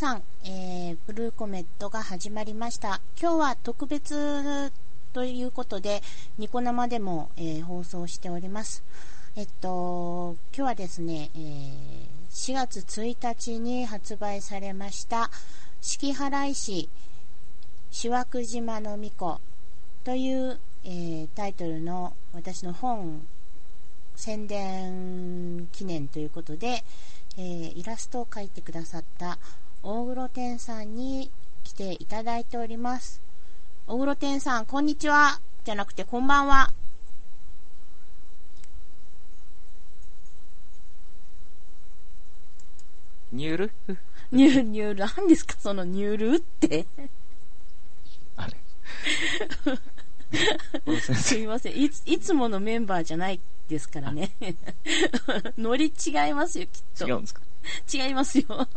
さん、えー、ブルーコメットが始まりました。今日は特別ということで、ニコ生でも、えー放送しております。えっと、今日はですね、えー4月1日に発売されました、四季払い市、四枠島の巫女という、えータイトルの私の本宣伝記念ということで、えーイラストを描いてくださった大黒天さんに来ていただいております。大黒天さん、こんにちは。じゃなくて、こんばんは。ニュール？ニュー、ニュー、なんですか、そのニュールって。あれ す生、いません。いつ、いつものメンバーじゃないですからね。ノリ違いますよ、きっと。違うんですか？違いますよ。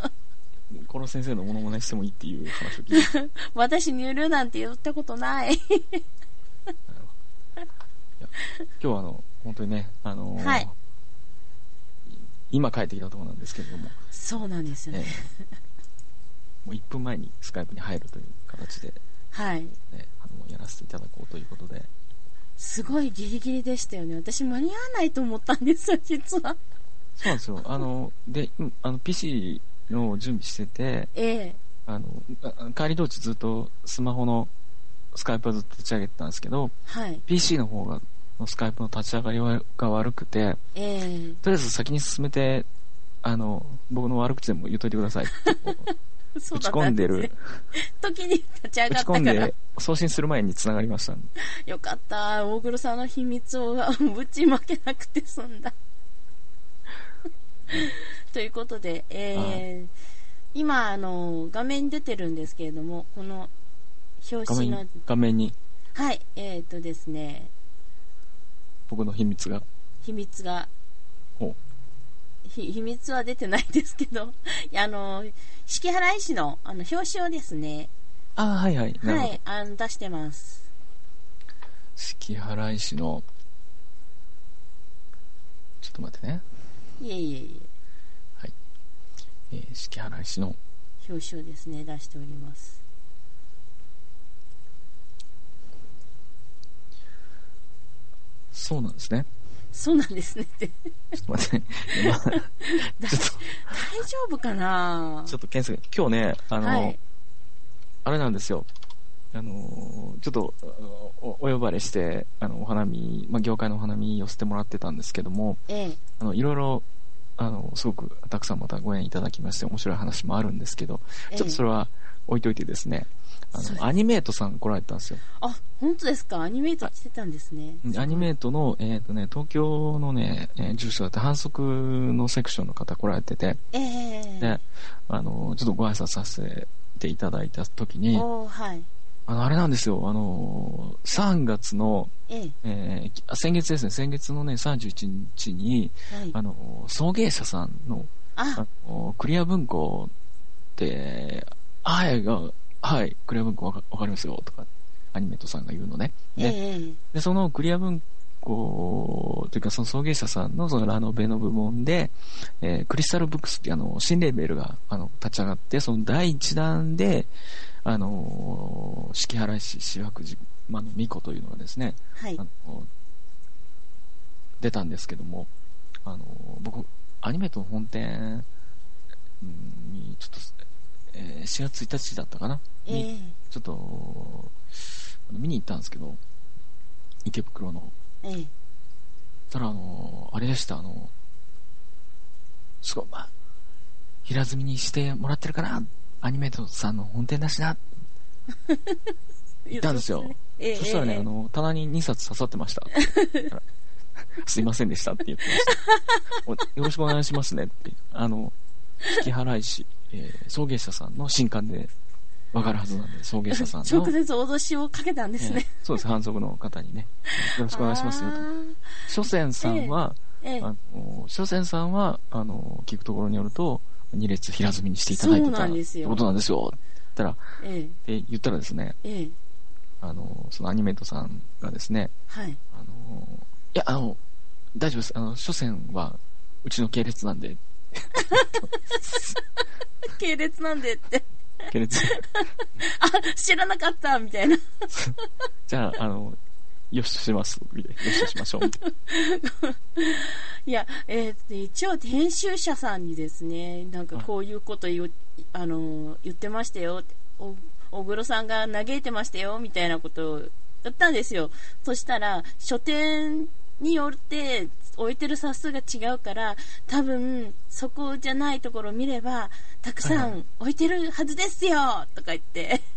この先生のモノマネしてもいいっていう話を聞いて。私、ニュールなんて言ったことない。今日はあの、本当にね、あのーはい今帰ってきたところなんですけれども、そうなんですよえね。ーもう1分前にスカイプに入るという形で、はい。ね、あのやらせていただこうということで、すごいギリギリでしたよね。私間に合わないと思ったんですよ、実は。そうなんですよ。あの、で、うんあの、PC の準備してて、ええあの、あ帰り道中ずっとスマホのスカイプはずっと立ち上げてたんですけど、はい。PC の方が、のスカイプの立ち上がりが悪くて、ええとりあえず先に進めてあの、僕の悪口でも言っといてくださいって。打ち込んでる、時に立ち上がった打ち込んで、送信する前に繋がりましたんで。よかった大黒さんの秘密を ぶちまけなくて済んだということで、えー今あの画面に出てるんですけれどもこの表画紙の画面に。はいえっ、とですね。僕の秘密が。秘密が。ほひ秘密は出てないですけど あの式払い師のあの表紙をですねああ、はいはい。はいあの出してます。式払い師の、ちょっと待ってね。いえいえいえー、式払い師の、え表紙をですね。出しております。そうなんですね。そうなんですねって。ちょっと待って。ね。今ちょっ大丈夫かな？と、ちょっと検索、今日ね、あの、はい。あれなんですよ。あの、ちょっとお、お呼ばれして、あの、お花見、まあ、業界のお花見寄せてもらってたんですけども、ええ。あの、いろいろ、あの、すごくたくさんまたご縁いただきまして、面白い話もあるんですけど、ええ。ちょっとそれは置いといてですね、あの、アニメートさん来られたんですよ。あ本当ですか？アニメートしてたんですね。アニメートの、えっ、とね、東京のね、えー住所だって反則のセクションの方来られてて、ええで、あの、ちょっとご挨拶させていただいた時に、はいあの、あれなんですよ、あの、3月の、ええ。えーあ先月ですね、先月のね、31日に、はい。あの、送迎者さんの、あ。あの、クリア文庫って、はい、がはい、クリア文庫わかわかりますよ、とか、アニメートさんが言うのね。で、ええでそのクリア文庫というか、その送迎者さんのそのラノベの部門で、えークリスタルブックスってあの、新レーベルが、あの、立ち上がって、その第一弾で、あのー、式払い師、志枠島の巫女というのがですね、はい。あの出たんですけども、あの僕、アニメートの本店うんに、ちょっと、えー4月1日だったかな、えにえちょっと、見に行ったんですけど、池袋の。ええ。そしたら、あの、あれでした、あの、すごい、まあ、平積みにしてもらってるかな、アニメートさんの本店だしな、行ったんですよ。ええそしたらね、ええあの、棚に2冊刺さってました。すいませんでしたって言ってました。およろしくお願いしますねって。あの、引き払い師、えー送迎者さんの新刊でわかるはずなんで、送迎者さんの。直接脅しをかけたんですね。えーそうです、反則の方にね。よろしくお願いしますよと。書仙さんは、ええええあの、書仙さんは、あの、聞くところによると、2列平積みにしていただいてたってことなんですよ。って言ったら、えって言ったらですね、えええあの、そのアニメートさんがですね、はい。あの、いや、あの、大丈夫です。あの、書仙は、うちの系列なんで、系列なんでって。系列、あ、知らなかったみたいな。じゃあ、あの、よしとします。みたいなよしとしましょう。みたいないや、えーと一応編集者さんにですね、なんかこういうこと言う、あの、言ってましたよ小黒さんが嘆いてましたよ、みたいなことを言ったんですよ。そしたら、書店によって置いてる冊数が違うから、多分、そこじゃないところを見れば、たくさはいはん置いてるはずですよとか言って、あ、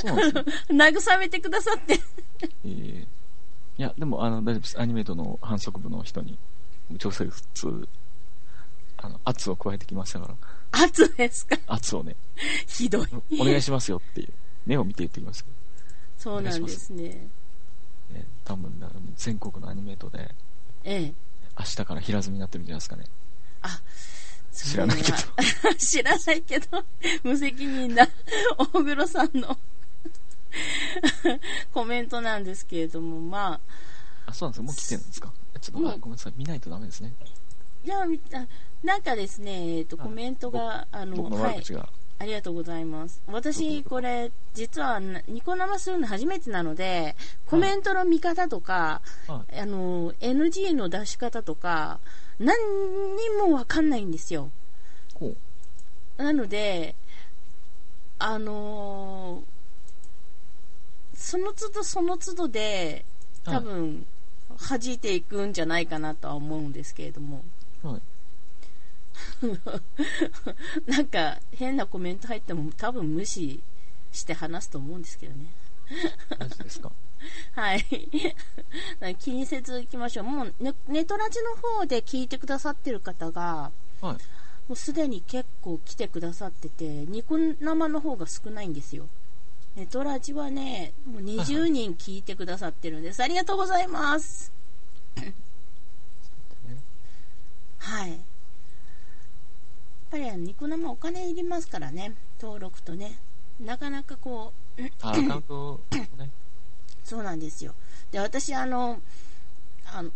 そうなんですね。慰めてくださって。えーいや、でも、あの、大丈夫です。アニメートの反則部の人に、直接、あの、圧を加えてきましたから、圧ですか？圧をね、ひどい。お願いしますよっていう、目を見て言ってきますけそうなんですね。ど、ね、多分、だから全国のアニメートで、ええ。明日から平積みになってるんじゃないですかね。あ、知らないけど。知らないけど、無責任な 大黒さんの コメントなんですけれども、まあ、あ、そうなんですよ。もう来てるんですか？ちょっと、ごめんなさい。見ないとダメですね。いや、なんかですね、えっと、はいコメントが、あの、僕のはい、悪口が。ありがとうございます。私、これ、実はな、ニコ生するの初めてなので、コメントの見方とか、はあの、NG の出し方とか、何にもわかんないんですよ。なので、あのーその都度その都度で、はい多分、弾いていくんじゃないかなとは思うんですけれども。はい。なんか変なコメント入っても多分無視して話すと思うんですけどね。マジですか？はい。気にせず行きましょう。もうネネトラジの方で聞いてくださってる方が、はい。もうすでに結構来てくださってて、ニコ生の方が少ないんですよ。ネトラジはね、もう20人聞いてくださってるんです。ありがとうございます。はい。やっぱりあのニコ生お金いりますからね、登録とね。なかなかこう、あ アカウントをね。そうなんですよ。で、私、あの、あの、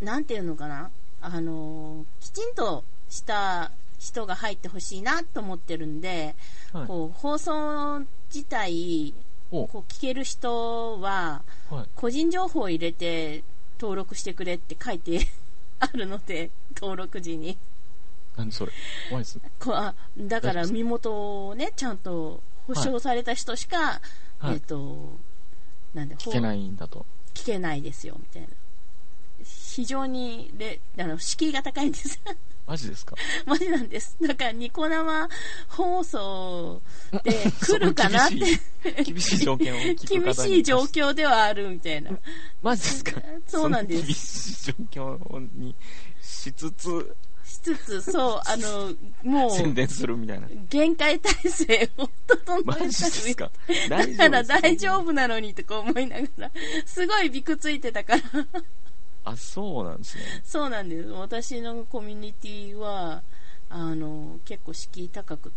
なんていうのかな、あの、きちんとした人が入ってほしいなと思ってるんで、はい。こう、放送自体、おこう、聞ける人は、はい。個人情報を入れて登録してくれって書いて あるので、登録時に。何それ？怖いです。こうあだから身元をね、ちゃんと保証された人しか、はいえっ、と、なんで、聞けないんだと。聞けないですよ、みたいな。非常にレ、あの、敷居が高いんです。マジですか？マジなんです。だから、ニコ生放送で 来るかなって、厳しい条件を厳しい状況ではあるみたいな。マジですか？そうなんですそ厳しい状況にしつつしつつ、そう、あの、もう、宣伝するみたいな。限界体制を整マジえたですか？だから大丈夫なのにとか思いながら、すごいびくついてたから。あ、そうなんですね。そうなんです。私のコミュニティは、あの、結構敷居高く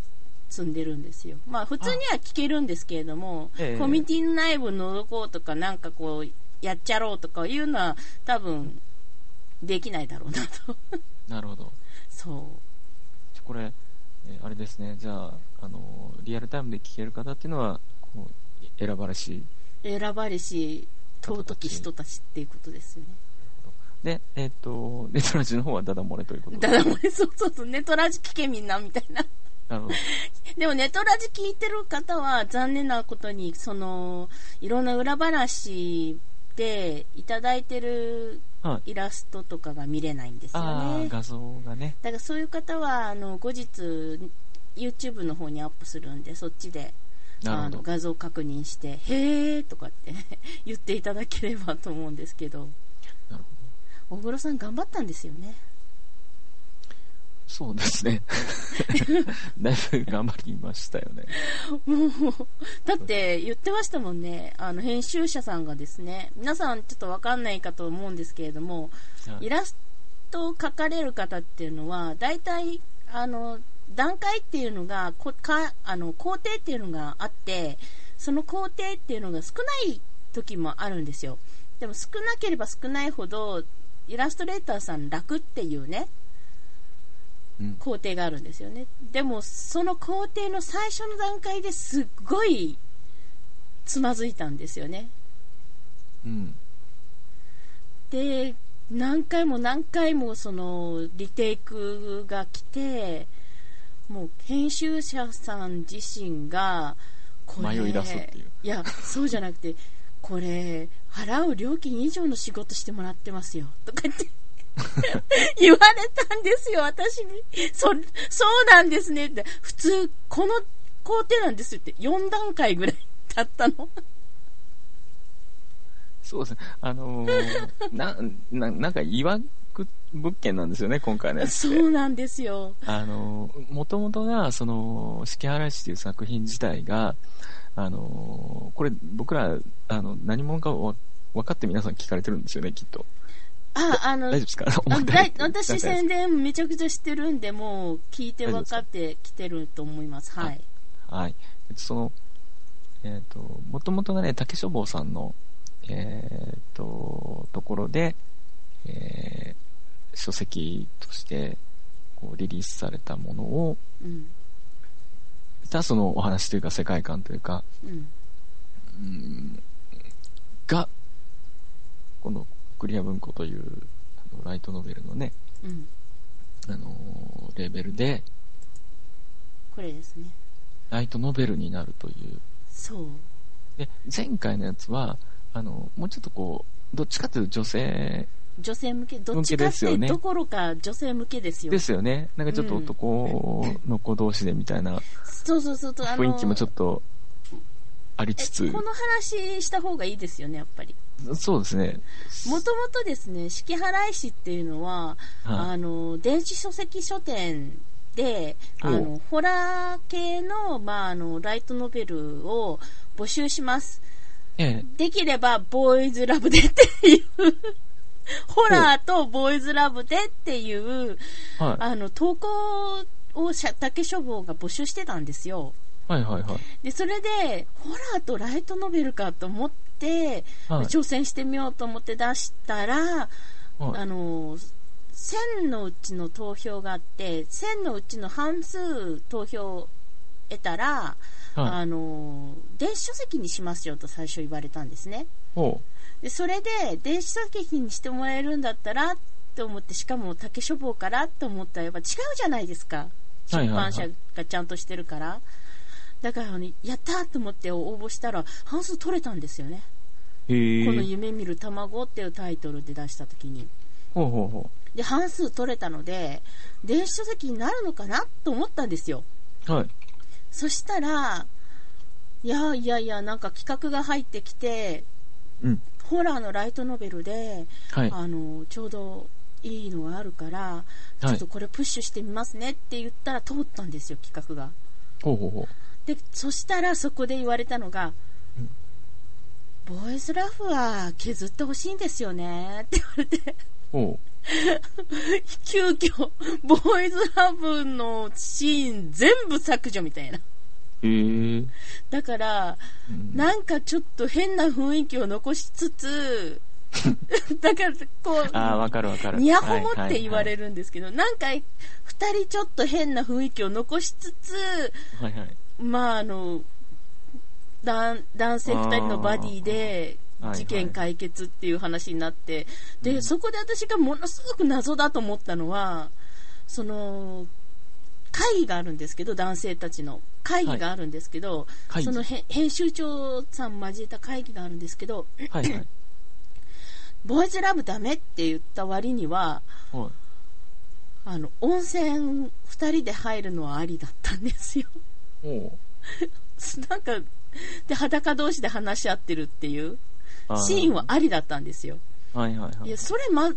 積んでるんですよ。まあ、普通には聞けるんですけれども、ええコミュニティの内部覗こうとか、なんかこう、やっちゃろうとかいうのは、多分、できないだろうなと。なるほど。そじゃこれ、えーあれですね。じゃあ、あの、リアルタイムで聞ける方っていうのは、こう、選ばれし。う。選ばれし、尊き人たちっていうことですよね。で、えっ、と、ネトラジの方はダダ漏れということで。だからもう、そうそうそう、ネトラジ聞けみんな、みたいな。なるほど。でもネトラジ聞いてる方は残念なことに、その、いろんな裏話でいただいてるはい。イラストとかが見れないんですよね。だ画像がね。からそういう方は、あの、後日、YouTube の方にアップするんで、そっちで、あの。画像確認して、へーとかって 言っていただければと思うんですけど、なるほど。大黒さん頑張ったんですよね。そうですね。だいぶ頑張りましたよね。もう、だって言ってましたもんね。あの、編集者さんがですね、皆さんちょっとわかんないかと思うんですけれども、はいイラストを描かれる方っていうのは、大体、あの、段階っていうのが、こかあの工程っていうのがあって、その工程っていうのが少ない時もあるんですよ。でも少なければ少ないほど、イラストレーターさん楽っていうね、うん。工程があるんですよね。でも、その工程の最初の段階ですっごいつまずいたんですよね。うん。で、何回も何回もそのリテイクが来て、もう編集者さん自身が、これ、迷い出すっていういや、そうじゃなくて、これ、払う料金以上の仕事してもらってますよ、とか言って。言われたんですよ、私に。そ、そうなんですねって。普通、この工程なんですって。4段階ぐらいだったの。そうですね。あのーな、な、なんか、いわく物件なんですよね、今回のやつって。そうなんですよ。あのー、もともとが、その、四季嵐っていう作品自体が、あのー、これ、僕ら、あの、何者かわ分かって皆さん聞かれてるんですよね、きっと。あ、あの、大丈夫ですか？私宣伝めちゃくちゃしてるんで、もう聞いて分かってきてると思います。はい。はい。えっと、その、えっ、と、もともとがね、竹書房さんの、えっ、と、ところで、えー書籍として、こう、リリースされたものを、うん。たそのお話というか世界観というか、うん。うんが、このクリア文庫というあのライトノベルのね、うん。あのレーベルで、これですね。ライトノベルになるという。そう。で、前回のやつは、あの、もうちょっとこう、どっちかというと女性女性向け、どっちかってですよねどころか女性向けですよ。ですよね。なんかちょっとうん男の子同士でみたいなそうそうそう雰囲気もちょっとありつつえ、この話した方がいいですよね、やっぱり。そうですね。もともとですね、式払い師っていうのは、はいあの、電子書籍書店で、あおの、ホラー系の、まあ、あの、ライトノベルを募集します。ええ。できれば、ボーイズラブでっていう、ホラーとボーイズラブでっていう、はい。あの、投稿を竹書房が募集してたんですよ。はいはいはい。で、それで、ホラーとライトノベルかと思って、はい挑戦してみようと思って出したら、はいあの、1000のうちの投票があって、1000のうちの半数投票を得たら、はい。あの、電子書籍にしますよと最初言われたんですね。ほで、それで、電子書籍にしてもらえるんだったら、と思って、しかも竹書房からと思ったら、やっぱ違うじゃないですか。出はいはいはい版社がちゃんとしてるから。だから、ね、やったーと思って応募したら、半数取れたんですよね。この夢見る卵っていうタイトルで出した時に。ほうほうほで、半数取れたので、電子書籍になるのかなと思ったんですよ。う。はい。そしたら、いやいやいや、なんか企画が入ってきて、うん。ホラーのライトノベルで、はい。あの、ちょうどいいのがあるから、ちょっとこれプッシュしてみますねって言ったら通ったんですよ、企画が。ほうほうほで、そしたらそこで言われたのが、うんボーイズラフは削ってほしいんですよねって言われて、急遽、ボーイズラブのシーン全部削除みたいな。え。だから、うんなんかちょっと変な雰囲気を残しつつ、だから、こう、ああ、わかるわかる。ニヤホモって言われる。るんですけど、なんか、二人ちょっと変な雰囲気を残しつつ、はいはい。まあ、あの、男男性二人のバディで事件解決っていう話になって、で、うんそこで私がものすごく謎だと思ったのは、その、会議があるんですけど、男性たちの会議があるんですけど、会議そのへ編集長さん交えた会議があるんですけど、はいはい。ボーイズラブダメって言った割には、はい。あの、温泉二人で入るのはありだったんですよ。ほなんか、で、裸同士で話し合ってるっていうシーンはありだったんですよ。はいはいはいい。や、それま、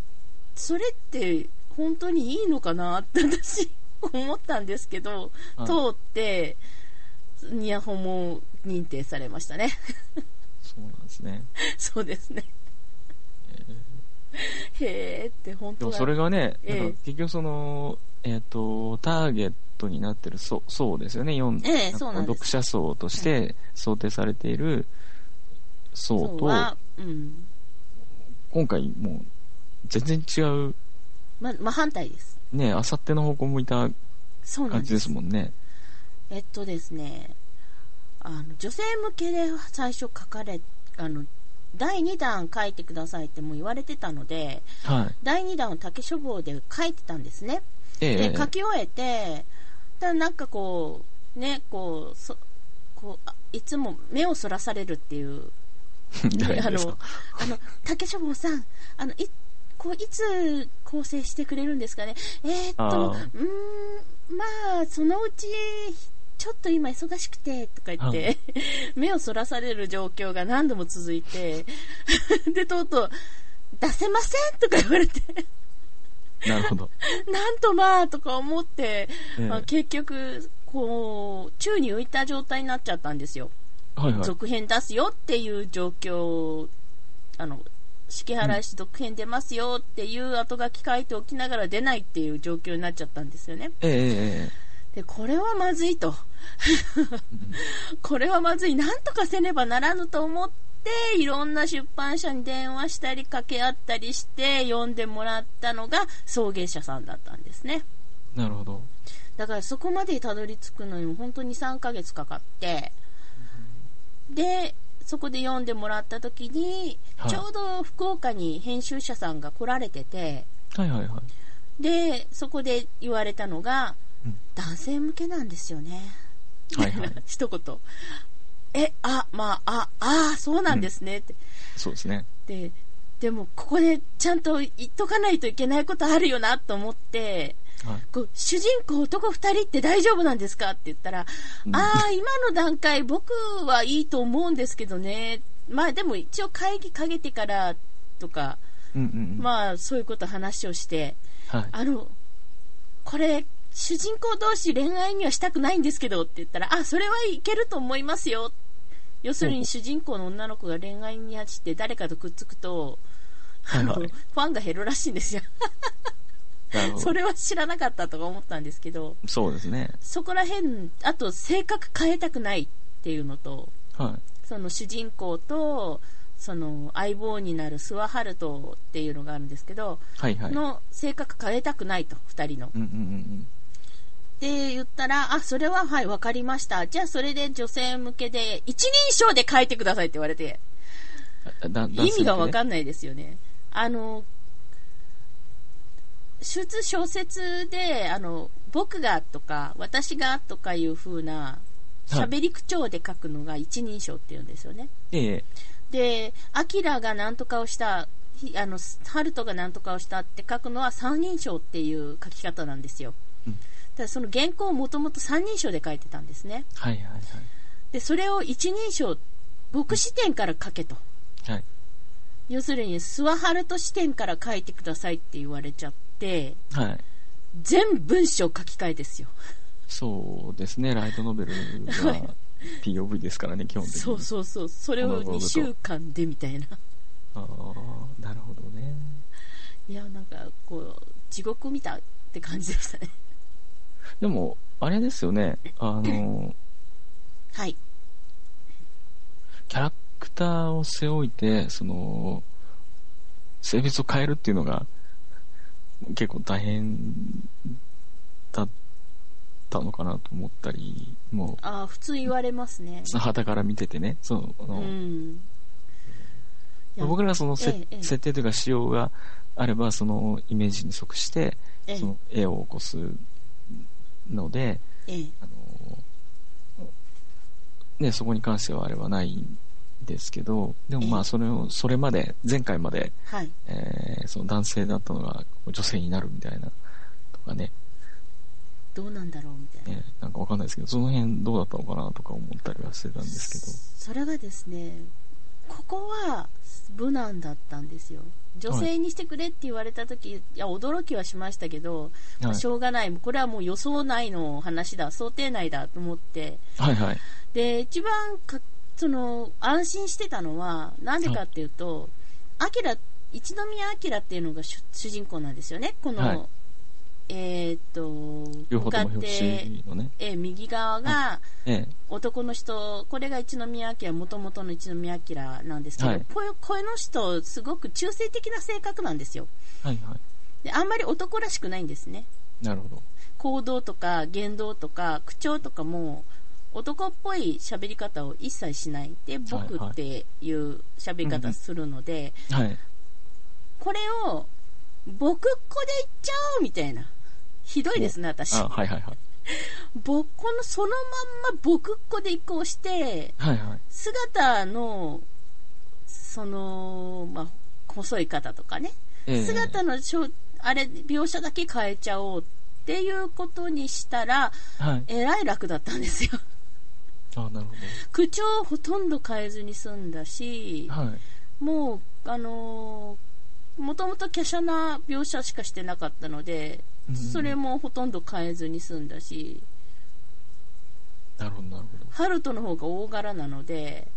それって本当にいいのかなって私思ったんですけど、はい通って、ニヤホモ認定されましたね。そうなんですね。そうですね。へーって本でもそれがね、ええなんか結局その、えっ、と、ターゲットになってる層層ですよね。四ええそうなんです読者層として想定されている層と、そうん。今回もう全然違う、ま、真反対です。ね、あさっての方向向いた。感じですすもんね。えっとですね、あの、女性向けで最初書かれ、あの、第2弾書いてくださいってもう言われてたので、はい。第2弾を竹書房で書いてたんですね。ええで、書き終えて、ただなんかこう、ね、こう、そこうあいつも目をそらされるっていう、誰あのあの、竹書房さん、あの、い、こう、いつ構成してくれるんですかね？えーっと、うん、まあ、そのうち、ちょっと今忙しくて、とか言って、目をそらされる状況が何度も続いて、で、とうとう、出せませんとか言われて、なるほど。なんとまあ、とか思って、ええまあ結局、こう、宙に浮いた状態になっちゃったんですよ。はいはい。続編出すよっていう状況、あの、式払いし続編出ますよっていう後書き書いておきながら出ないっていう状況になっちゃったんですよね。ええええで、これはまずいと。うん これはまずい。なんとかせねばならぬと思って、いろんな出版社に電話したり掛け合ったりして読んでもらったのが送迎者さんだったんですね。なるほど。だからそこまでたどり着くのにも本当に3ヶ月かかって、で、そこで読んでもらった時に、はいちょうど福岡に編集者さんが来られてて、はいはいはい。で、そこで言われたのが、うん男性向けなんですよね。はいはい。一言。え、あ、まあ、あ、ああ、そうなんですねって。そうですね。で、でも、ここでちゃんと言っとかないといけないことあるよなと思って、はい。こう主人公男二人って大丈夫なんですかって言ったら、うんああ、今の段階僕はいいと思うんですけどね。まあでも一応会議かけてからとか、うんうんうん。まあそういうこと話をして、はい。あの、これ、主人公同士恋愛にはしたくないんですけどって言ったら、あ、それはいけると思いますよ。要するに主人公の女の子が恋愛に走って誰かとくっつくと、あの、はいはいファンが減るらしいんですよ。それは知らなかったとか思ったんですけど、そうですね。そこら辺、あと性格変えたくないっていうのと、はい。その主人公と、その相棒になる諏訪春人っていうのがあるんですけど、はいはい。の性格変えたくないと、二人の。うんうんうんって言ったら、あ、それははい、わかりました。じゃあそれで女性向けで一人称で書いてくださいって言われて、意味がわかんんないですよね。あの、普通小説で、あの、僕がとか、私がとかいう風な、喋り口調で書くのが一人称って言うんですよね。ええ。で、アキラが何とかをした、ひあの、ハルトが何とかをしたって書くのは三人称っていう書き方なんですよ。うんただその原稿をもともと三人称で書いてたんですね。はいはいはい。で、それを一人称、僕視点から書けと。はい。要するに、諏訪春人視点から書いてくださいって言われちゃって、はい。全文章書き換えですよ。そうですね。ライトノベルはが POV ですからね、基本的に。そうそうそう。それを2週間でみたいな。ああ、なるほどね。いや、なんか、こう、地獄見たって感じでしたね。でも、あれですよね。あの、はい。キャラクターを背負いて、その、性別を変えるっていうのが、結構大変だったのかなと思ったり、もああ、普通言われますね。う、旗から見ててね、その、あうのん。僕らがそのせ、ええええ設定というか仕様があれば、そのイメージに即して、ええその絵を起こすので、ええあの、ね、そこに関してはあれはないんですけど、でもまええあそれを、それまで、前回まで、はい。えーその男性だったのが女性になるみたいな、とかね、どうなんだろうみたいな。ねなんかわかんないですけど、その辺どうだったのかなとか思ったりはしてたんですけど、それがですね、ここは無難だったんですよ。女性にしてくれって言われた時、いや、驚きはしましたけど、まあはいしょうがない。これはもう予想内の話だ、想定内だと思って。はいはい。で、一番か、その、安心してたのは、なんでかっていうと、アキラ、一宮アラっていうのが主主人公なんですよね。この、はいえーっと、両方とも向かっ表て紙のね、えー右側が、ええ男の人、これが一宮明、もともとの一宮明なんですけど、はいこうこの人、すごく中性的な性格なんですよ。はいはで、あんまり男らしくないんですね。い。なるほど。行動とか言動とか口調とかも、男っぽい喋り方を一切しない。で、僕はいっていう喋り方するので、はい。これを、僕っ子で言っちゃおうみたいな。ひどいですね、私。あ、はいはいはい。僕この、そのまんま僕っ子で移行して、はいはい。姿の、その、まあ、細い方とかね、ええ姿のしょ、あれ、描写だけ変えちゃおうっていうことにしたら、はい。えらい楽だったんですよ。あ、なるほ口調をほとんど変えずに済んだしど。、はい。もう、あのー、もともと華奢な描写しかしてなかったので、うんそれもほとんど変えずに済んだし、なるほどなるほど。ハルトの方が大柄なので、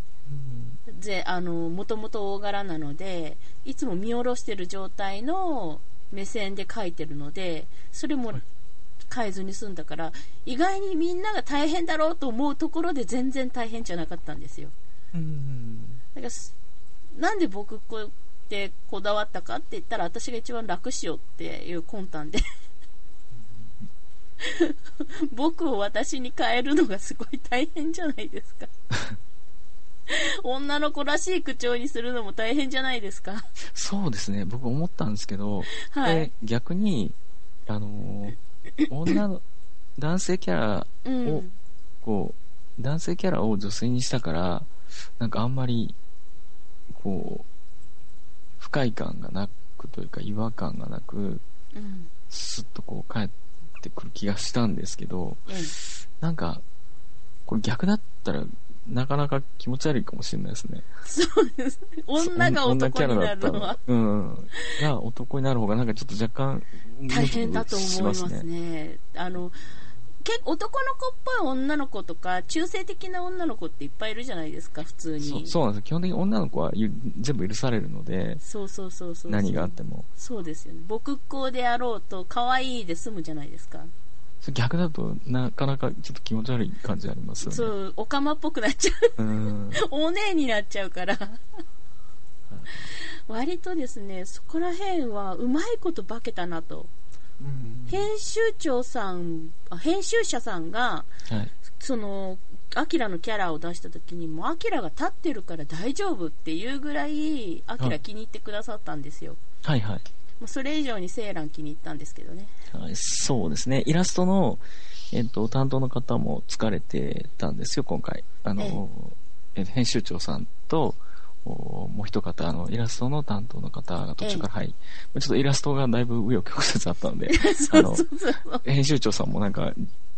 あの、もともと大柄なので、いつも見下ろしてる状態の目線で描いてるので、それもはい変えずに済んだから、意外にみんなが大変だろうと思うところで全然大変じゃなかったんですよ。うん。だからすなんで僕こうやってこだわったかって言ったら、私が一番楽しようっていう魂胆で。僕を私に変えるのがすごい大変じゃないですか。女の子らしい口調にするのも大変じゃないですか。そうですね。僕思ったんですけど、はいで。逆に、あのー女の、男性キャラうんを。こう、男性キャラを女性にしたから、なんかあんまり、こう、不快感がなくというか違和感がなく、うん。スッとこう帰って気がしたんですけど、ええ。なんか、これ逆だったら、なかなか気持ち悪いかもしれないですね。そうです。女が男になるのはうん。が男になる方がなんかちょっと若干、大変だと思いますムズムズしね。あの、結構男の子っぽい女の子とか、中性的な女の子っていっぱいいるじゃないですか、普通に。そうなんです基本的に女の子はゆ全部許されるので、そうそうそうそう。何があっても。そうですよね。僕っ子であろうと、可愛いで済むじゃないですか。逆だとなかなかちょっと気持ち悪い感じありますよね。そう、オカマっぽくなっちゃう。うん。お姉になっちゃうから。割とですね、そこら辺はうまいこと化けたなと。うん編集長さん、あ編集者さんが、はい。その、アキラのキャラを出した時にもうアキラが立ってるから大丈夫っていうぐらいアキラ気に入ってくださったんですよ、はいはい。もうそれ以上にセーラン気に入ったんですけどねはいそうですね。イラストの、えっと、担当の方も疲れてたんですよ、今回。あの、え編集長さんと、おもう一方、あの、イラストの担当の方が途中から、はい。ちょっとイラストがだいぶ紆余曲折あったので、あの、編集長さんもなんか、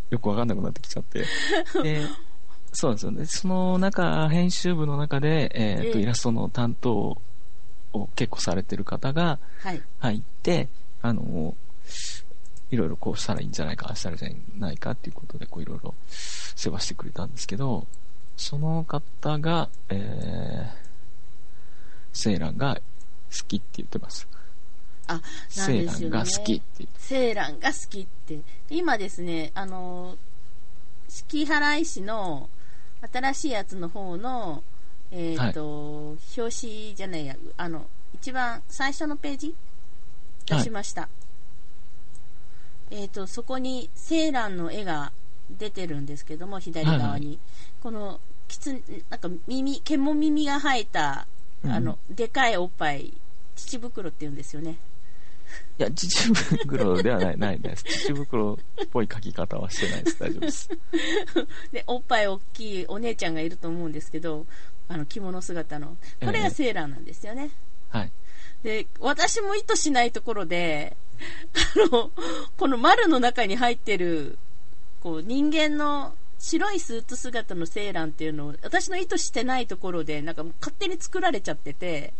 よくわかんなくなってきちゃって。で、そうなんですよね。その中、編集部の中で、えっと、ええイラストの担当を結構されてる方がはい入って、あの、いろいろこうしたらいいんじゃないか、ああしたらいいんじゃないかっていうことで、こういろいろ世話してくれたんですけど、その方が、えー、セーランが好きって言ってます。あなんセーですよねランが好きって。セーランが好きって今ですねあの敷原石の新しいやつの方のえっ、と、表紙じゃないやあの一番最初のページ？出しました、えっ、とそこにセーランの絵が出てるんですけども左側に、はいはこのきつなんか耳獣耳が生えたあの、でかいおっぱい乳袋って言うんですよね。いや、乳袋ではない、ないです。乳袋っぽい書き方はしてないです。大丈夫です。でおっぱい大きいお姉ちゃんがいると思うんですけどあの着物姿の。これがセーラーなんですよね、はい。で私も意図しないところであのこの丸の中に入ってるこう人間の白いスーツ姿のセーランっていうのを私の意図してないところでなんか勝手に作られちゃってて。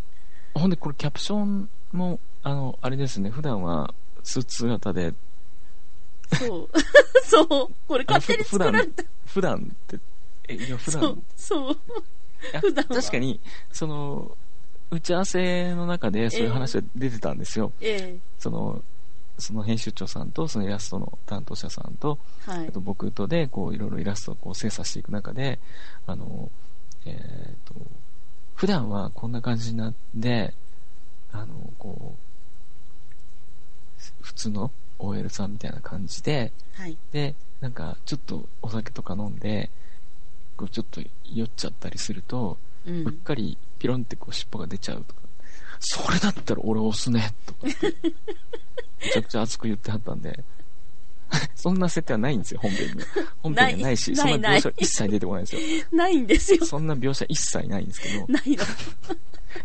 ほんで、これキャプションも、あの、あれですね、普段はスーツ姿で、そう。そう。これ勝手に作られた、普段って、え、いや、普段。そう、そう確かに、その、打ち合わせの中でそういう話が出てたんですよ。えその、その編集長さんと、そのイラストの担当者さんと、えはい。あと僕とで、こう、いろいろイラストをこう精査していく中で、あの、えっ、と、普段はこんな感じになって、あの、こう、普通の OL さんみたいな感じで、はい。で、なんか、ちょっとお酒とか飲んで、こう、ちょっと酔っちゃったりすると、ううっかりピロンってこう尻尾が出ちゃうとか、それだったら俺押すねとかって、めちゃくちゃ熱く言ってはったんで、そんな設定はないんですよ、本編に。は。本編にはないし、ないそんな描写は一切出てこないんですよ。ないんですよ。そんな描写一切ないんですけど、ないの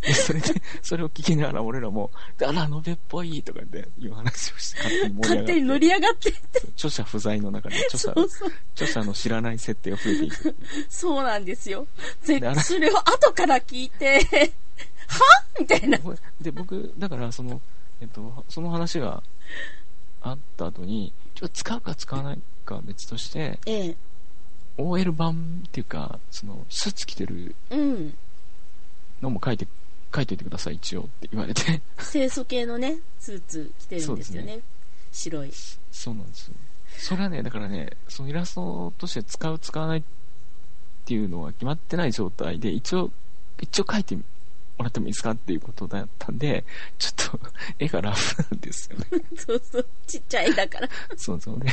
でそれで、それを聞きながら俺らも、あら、のべっぽいとかっていう話をして、勝手に盛り上勝手に乗がって、り上がって著者不在の中で、著者そうそう著者の知らない設定が増えていく。そうなんですよ。ぜでそれを後から聞いて、はみたいな。で、僕、だから、その、えっと、その話があった後に、ちょっと使うか使わないかは別として、ええ。OL 版っていうか、その、スーツ着てるうん。のも書いて、書いといてください、一応って言われて。清楚系のね、スーツ着てるんですよね。そう白い。そうなんですよ。それはね、だからね、そのイラストとして使う、使わないっていうのは決まってない状態で、一応、一応書いてもらってもいいですかっていうことだったんで、ちょっと、絵がラフなんですよね。そうそう。ちっちゃいだから。そうそうで、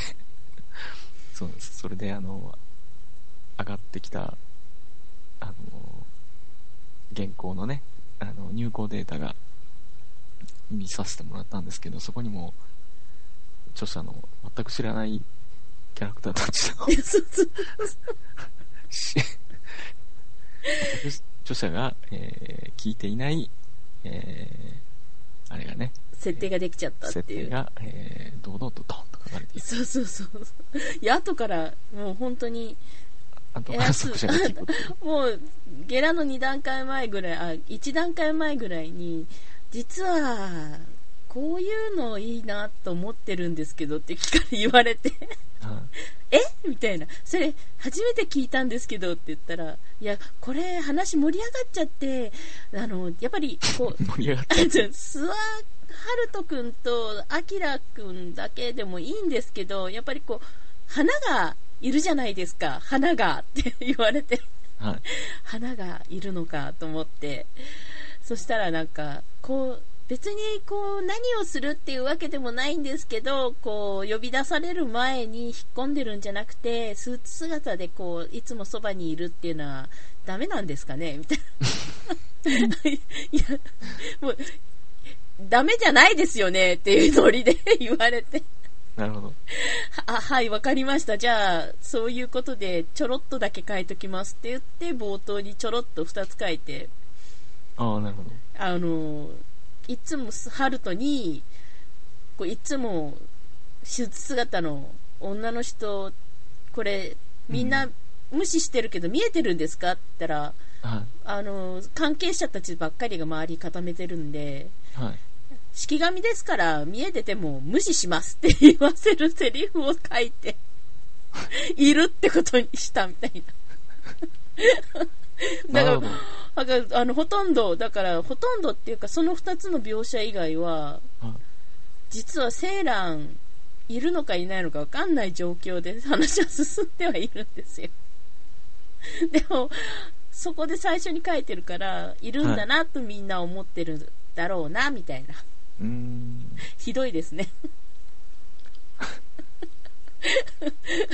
そうです。それで、あの、上がってきた、あの、原稿のね、あの、入稿データが見させてもらったんですけど、そこにも、著者の全く知らないキャラクターたちの著者が、えー聞いていない、えーあれがね、設定ができちゃったっていう。設定が、えー、堂々とドンと書かれている。そうそうそう。いや、後から、もう本当に、あと。もう、ゲラの2段階前ぐらい、あ、1段階前ぐらいに、実は、こういうのいいなと思ってるんですけどって聞かれ言われて、はいえ？みたいな。それ、初めて聞いたんですけどって言ったら、いや、これ話盛り上がっちゃって、あの、やっぱり、こう、盛り上がっあてじゃあ諏訪春人くんとあきらくんだけでもいいんですけど、やっぱりこう、花がいるじゃないですか。花が って言われて、はい。花がいるのかと思って。そしたらなんか、こう、別にこう何をするっていうわけでもないんですけど、こう呼び出される前に引っ込んでるんじゃなくて、スーツ姿でこういつもそばにいるっていうのはダメなんですかね？みたいな。いや、もう、ダメじゃないですよね？っていうノリで言われて。なるほど。あ、はい、わかりました。じゃあ、そういうことでちょろっとだけ書いときますって言って、冒頭にちょろっと2つ書いて、ああ、なるほど。あの、いつもハルトに、こういつも手術姿の女の人、これ、みんな無視してるけど見えてるんですかって言ったら、はあの、関係者たちばっかりが周り固めてるんで、い。はい。式神ですから見えてても無視しますって言わせるセリフを書いて、いるってことにしたみたいな。だからあのほとんど、だからほとんどっていうかその2つの描写以外は、はい実はセーランいるのかいないのか分かんない状況で話は進んではいるんですよ。でも、そこで最初に書いてるから、いるんだなとみんな思ってるだろうな、みたいな。うーん。ひどいですね。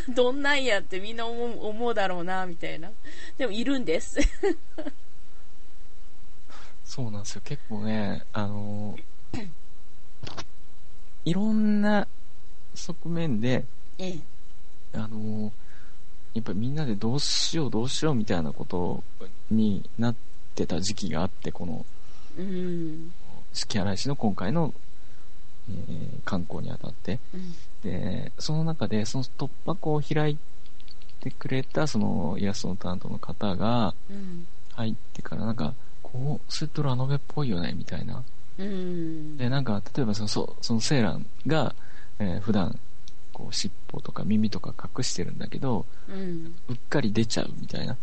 どんなんやってみんな思う思うだろうな、みたいな。でもいるんです。そうなんですよ。結構ね、あのーいろんな側面で、ええ。あのーやっぱりみんなでどうしようどうしようみたいなことになってた時期があって、このうん。四季洗い市の今回の、えー観光にあたって。うんで、その中でその突破口を開いてくれたそのイラストの担当の方がうん。入ってからなんか、こう、スッとラノベっぽいよねみたいな。うん。で、なんか、例えばその、そうそのセーランが、えー普段、こう、尻尾とか耳とか隠してるんだけど、うん。うっかり出ちゃうみたいな。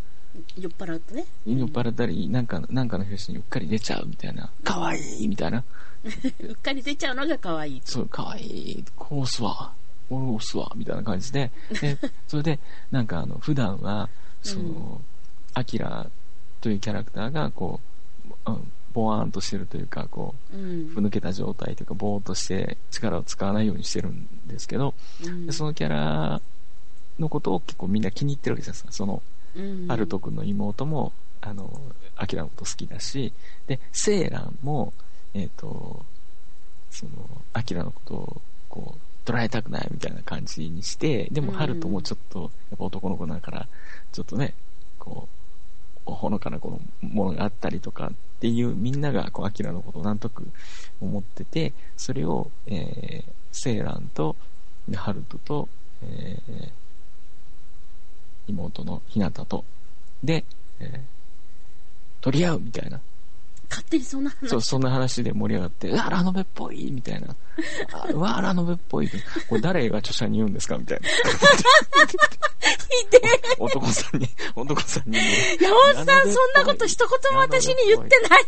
酔っ払うとね。酔っ払ったり、なんか、なんかの表紙にうっかり出ちゃうみたいな。かわいいみたいな。うっかり出ちゃうのが可愛い。そう、かわいい。こう押すわ。こう押すわ。みたいな感じで。で、それで、なんかあの、普段は、その、アキラというキャラクターが、こう、うんボワーンとしてるというか、こう、うんふ。ぬけた状態というか、ぼーっとして力を使わないようにしてるんですけど、うんでそのキャラのことを結構みんな気に入ってるわけですよ。その、うん。アルト君の妹も、あの、アキラのこと好きだし、で、セーランも、えっ、と、その、アキラのことを、こう、捉えたくないみたいな感じにして、でも、うん。ハルトもちょっと、やっぱ男の子だから、ちょっとね、こう、ほのかなこのものがあったりとかっていう、みんなが、こう、アキラのことをなんとなく思ってて、それを、えー、セーランと、でハルトと、えー妹のひなたと、で、えー取り合うみたいな。勝手にそんな話。そう、そんな話で盛り上がって、うわ、ラノベっぽいみたいな。あうわ、ラノベっぽい。これ誰が著者に言うんですかみたいな。男さんに、男さんに。山本さん、そんなこと一言も私に言ってない。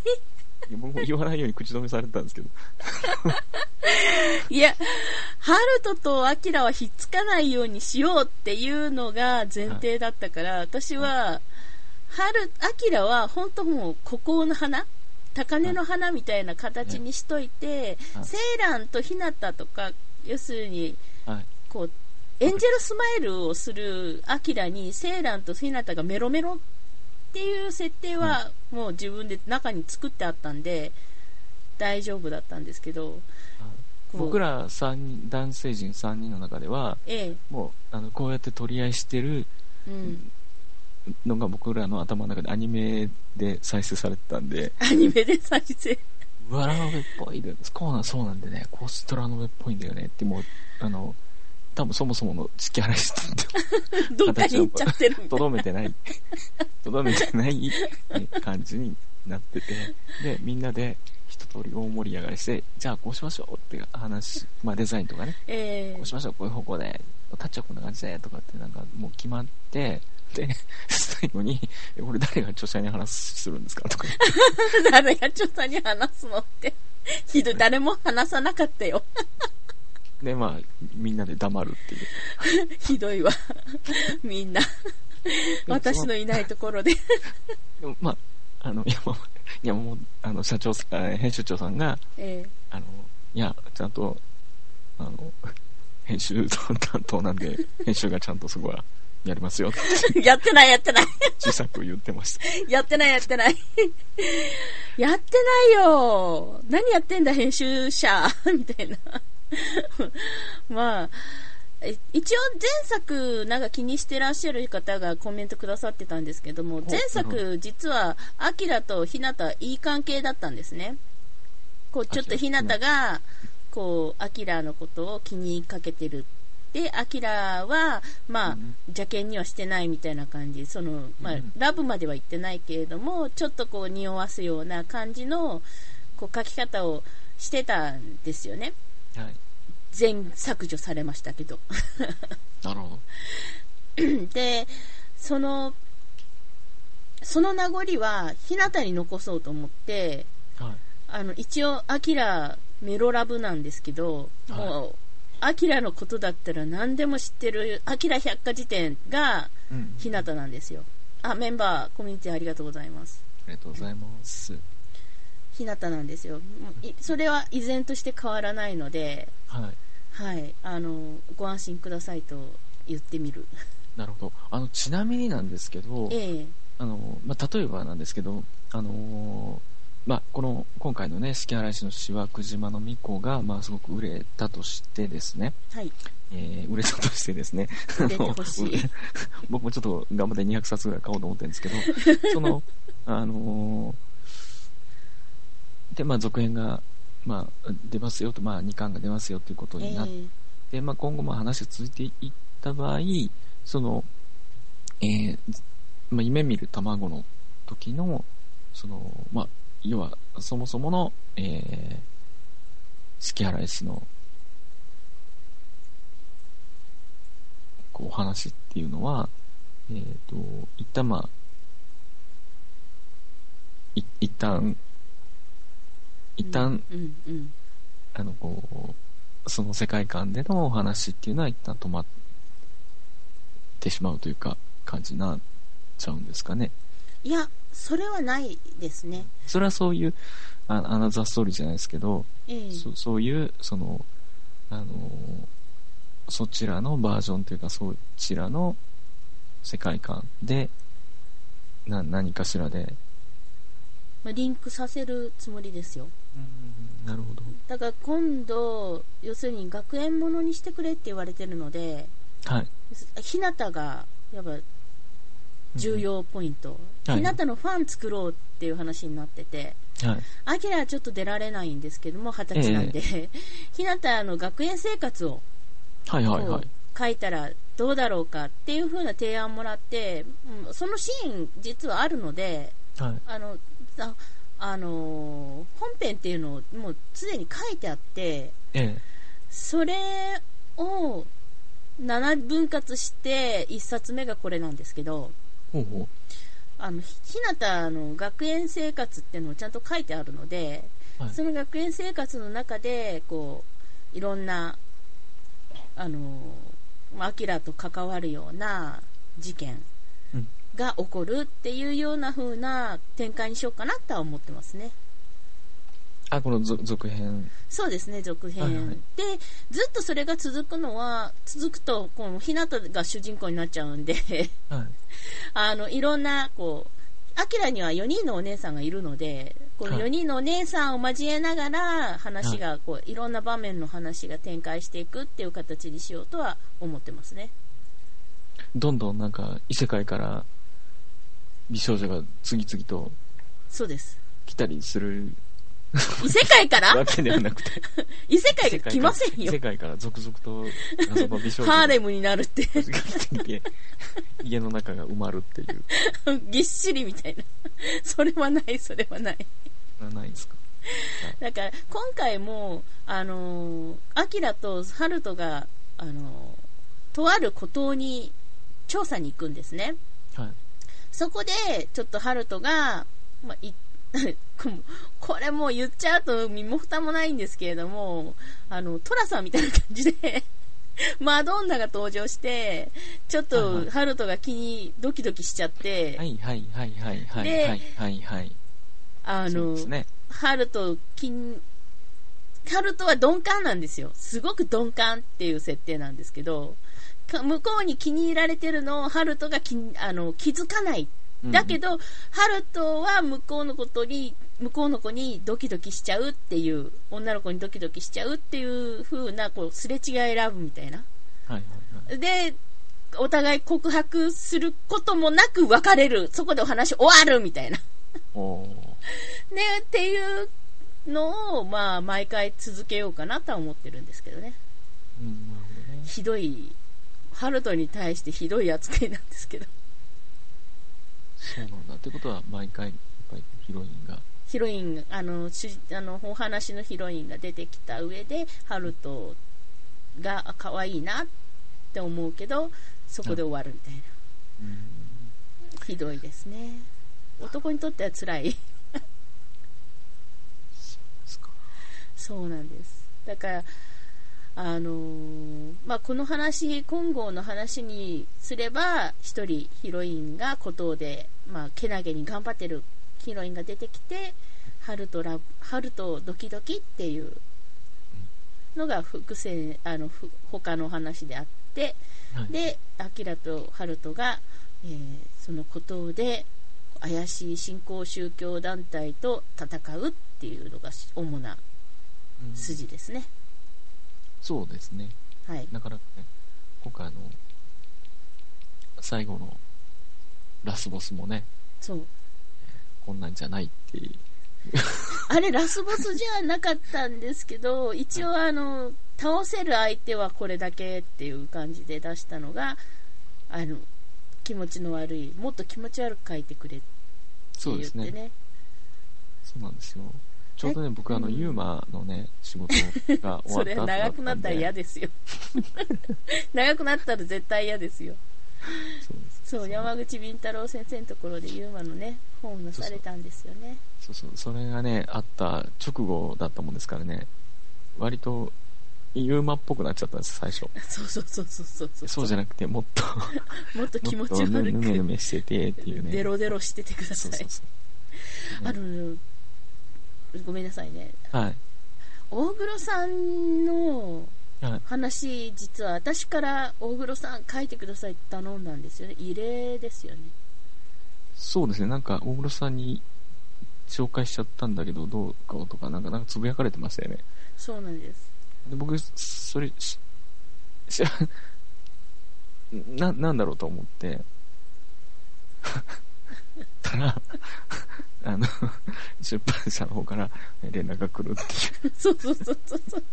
いや僕も言わないように口止めされてたんですけど。いや、ハルトとアキラはひっつかないようにしようっていうのが前提だったから、私は、ハル、アキラは本当もう孤高の花高根の花みたいな形にしといて、はいセーランとヒナタとか、要するに、はい。こう、エンジェルスマイルをするアキラに、セーランとヒナタがメロメロっていう設定は、もう自分で中に作ってあったんで、大丈夫だったんですけど、僕ら三人、男性陣3人の中では、ええ、もう、あの、こうやって取り合いしてるうん。のが僕らの頭の中でアニメで再生されてたんで、アニメで再生。わラノベっぽいで、そうなんそうなんでね、コストラノベっぽいんだよねって、もう、あの、多分そもそもの付き合いしてて、どっかに行っちゃってるみたとい。どめてない、とどめてない。ね感じになってて、で、みんなで一通り大盛り上がりして、じゃあこうしましょうって話、まあデザインとかね、えこうしましょう、こういう方向で、タッチはこんな感じで、とかってなんかもう決まって、で、最後に、えこれ誰が著者に話するんですかとか、ー、誰がちょっとに話すのって。ひどい、誰も話さなかったよ。で、まあ、みんなで黙るっていう。ひどいわ。みんな。私のいないところで。でもまあ、あの、いや、もう、いやもう、あの、社長編集長さんが、えあの、いや、ちゃんと、あの、編集担当なんで、編集がちゃんとそこはやりますよってー やってない、やってない。小さく言ってました。やってない、やってない。やってないよ。何やってんだ、編集者。みたいな。まあ、え一応前作なんか気にしてらっしゃる方がコメントくださってたんですけども、前作実は、アキラとひなたいい関係だったんですね。こう、ちょっとひなたが、こう、アキラのことを気にかけてる。で、アキラは、まあ、うん邪険にはしてないみたいな感じ。その、まあうん、ラブまでは言ってないけれども、ちょっとこう、匂わすような感じの、こう、書き方をしてたんですよね。はい。全削除されましたけど。なるほど。で、その、その名残は、ひなたに残そうと思って、はい。あの、一応、アキラ、メロラブなんですけど、はいもう、アキラのことだったら何でも知ってる、アキラ百科事典が、うん。ひなたなんですよ。あ、メンバー、コミュニティありがとうございます。ありがとうございます。ひなたなんですよ。それは依然として変わらないので、はい。はい、あの、ご安心くださいと言ってみる。なるほど。あの、ちなみになんですけど、ええあの、まあ、例えばなんですけど、あのーまあ、この、今回のね、式払い師の岩久島の巫女が、まあ、すごく売れたとしてですね、はい。えー売れたとしてですね、僕もちょっと頑張って200冊ぐらい買おうと思ってるんですけど、その、あのーで、まあ、続編が、まあ、出ますよと、まあ、2巻が出ますよということえになって、えまあ、今後も話が続いていった場合、その、えーまあ、夢見る卵の時の、その、まあ、要は、そもそもの、えー、式払い師の、こう、お話っていうのは、えっ、と、一旦まあ、い一旦、一旦、うん、うん。あの、こう、その世界観でのお話っていうのは一旦止まってしまうというか、感じになっちゃうんですかね。いや、それはないですね。それはそういう、あアナザーストーリーじゃないですけど、ええそそういう、その、あの、そちらのバージョンというか、そちらの世界観で、な、何かしらで、まあリンクさせるつもりですよ。なるほど。だから今度、要するに学園ものにしてくれって言われてるので、はい。ひなたが、やっぱ、重要ポイント。はいひなたのファン作ろうっていう話になってて、はい。アキラはちょっと出られないんですけども、二十歳なんで、ひなたの学園生活をはいはいはい。書いたらどうだろうかっていう風な提案もらって、うんそのシーン実はあるので、はい。あの、ああのー本編っていうのをもうすでに書いてあって、ええ。それを7分割して1冊目がこれなんですけど、ほうほあの、ひひなたの学園生活っていうのをちゃんと書いてあるので、う。はい。その学園生活の中で、こう、いろんな、あの、まあアキラと関わるような事件うんが起こるっていうような風な展開にしようかなとは思ってますね。あ、この続続編。そうですね、続編。はいはいで、ずっとそれが続くのは、続くと、このひなたが主人公になっちゃうんで、はい。あの、いろんな、こう、アキラには4人のお姉さんがいるので、このはい4人のお姉さんを交えながら、話が、こう、いろんな場面の話が展開していくっていう形にしようとは思ってますね。どんどんなんか異世界から美少女が次々とそうです。来たりする異世界から？わけではなくて。異世界が来ませんよ世。界から続々と謎の美少女ハーレムになるって。が来てきて、家の中が埋まるっていう。ぎっしりみたいな。それはない、それはない。なないんですか？だから、今回も、あのー、アキラとハルトが、あのー、とある孤島に調査に行くんですね。はい。そこで、ちょっとハルトが、まあ、い これもう言っちゃうと身も蓋もないんですけれども、あの、トラさんみたいな感じで、マドンナが登場して、ちょっとハルトが気にドキドキしちゃって、はいはいはいはいはいではいはいはい。あのね。ハルト、金、ハルトは鈍感なんですよ。すごく鈍感っていう設定なんですけど、か向こうに気に入られてるのをハルトが気にあの気づかない。だけど、ハルトは向こうのことに、向こうの子にドキドキしちゃうっていう、女の子にドキドキしちゃうっていう風な、こう、すれ違いラブみたいな。はいはいはい。で、お互い告白することもなく別れる。そこでお話終わるみたいな。おー ね、っていうのを、まあ、毎回続けようかなとは思ってるんですけどね。うん、なるほどね。ひどい、ハルトに対してひどい扱いなんですけど。そうなんだ。ってことは、毎回、やっぱりヒロインが、ヒロイン、あの、主あの、お話のヒロインが出てきた上で、ハルトがあ可愛いなって思うけど、そこで終わるみたいな。うん、ひどいですね。男にとっては辛い。そうなんです。だから、あのーまあ、この話、金剛の話にすれば、一人ヒロインが孤島で、まあ、けなげに頑張ってるヒロインが出てきて、春とラブ、春とドキドキっていうのが伏線、あの、ふ他の話であって、はい、で、アキラとハルトが、えーその孤島で怪しい新興宗教団体と戦うっていうのが主なうん筋ですね。そうですね。はい。なかなかね、今回あの、最後のラスボスもね、そう。こんなんじゃないっていう。あれ、ラスボスじゃなかったんですけど、一応あの、倒せる相手はこれだけっていう感じで出したのが、あの、気持ちの悪い、もっと気持ち悪く書いてくれってそうですね。言ってね。そうなんですよ。ちょうどね、僕あの、うんユーマのね、仕事が終わそれった後だったんで。長くなったら嫌ですよ。長くなったら絶対嫌ですよ。そうです。そう、山口敏太郎先生のところでユーマのね、本を出されたんですよね。そうそう、それがね、あった直後だったもんですからね、割と、ユーマっぽくなっちゃったんです、最初。そうそうそうそうそうそう。そうじゃなくて、もっと、もっと気持ち悪ぬめぬく、めしててっていうね。デロデロしててくださいそうそう。そう。あの、ごめんなさいね。はい。大黒さんのはい。話、実は私から大黒さん書いてくださいって頼んだんですよね。異例ですよね。そうですね、なんか、大黒さんに紹介しちゃったんだけど、どうかとか、なんか、なんかつぶやかれてましたよね。そうなんです。で僕、それ、し、し な、なんだろうと思って、たら、あの、出版社の方から連絡が来るっていう。そうそうそうそう。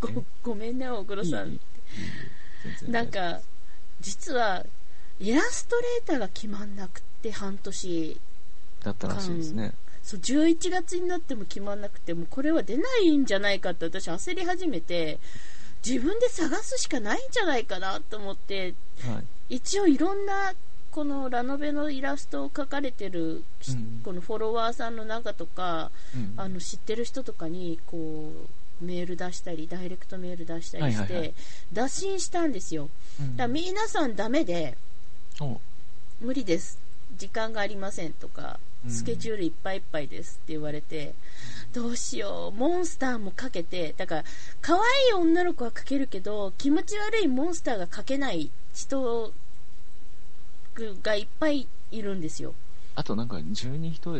ご、ごめんね、大黒さんいいいなんか、実は、イラストレーターが決まんなくて、半年。だったらしいですね。そう、11月になっても決まんなくて、もうこれは出ないんじゃないかって私焦り始めて、自分で探すしかないんじゃないかなと思って、はい。一応いろんな、このラノベのイラストを描かれてる、うんこのフォロワーさんの中とか、うんあの知ってる人とかにこうメール出したりダイレクトメール出したりして、はいはいはい。打診したんですよ。うんだから皆さんダメでお。無理です。時間がありませんとかうんスケジュールいっぱいいっぱいですって言われて、どうしよう。モンスターもかけて。だから可愛い女の子は描けるけど気持ち悪いモンスターが描けない人がいっぱいいるんですよ。あとなんか、十二人で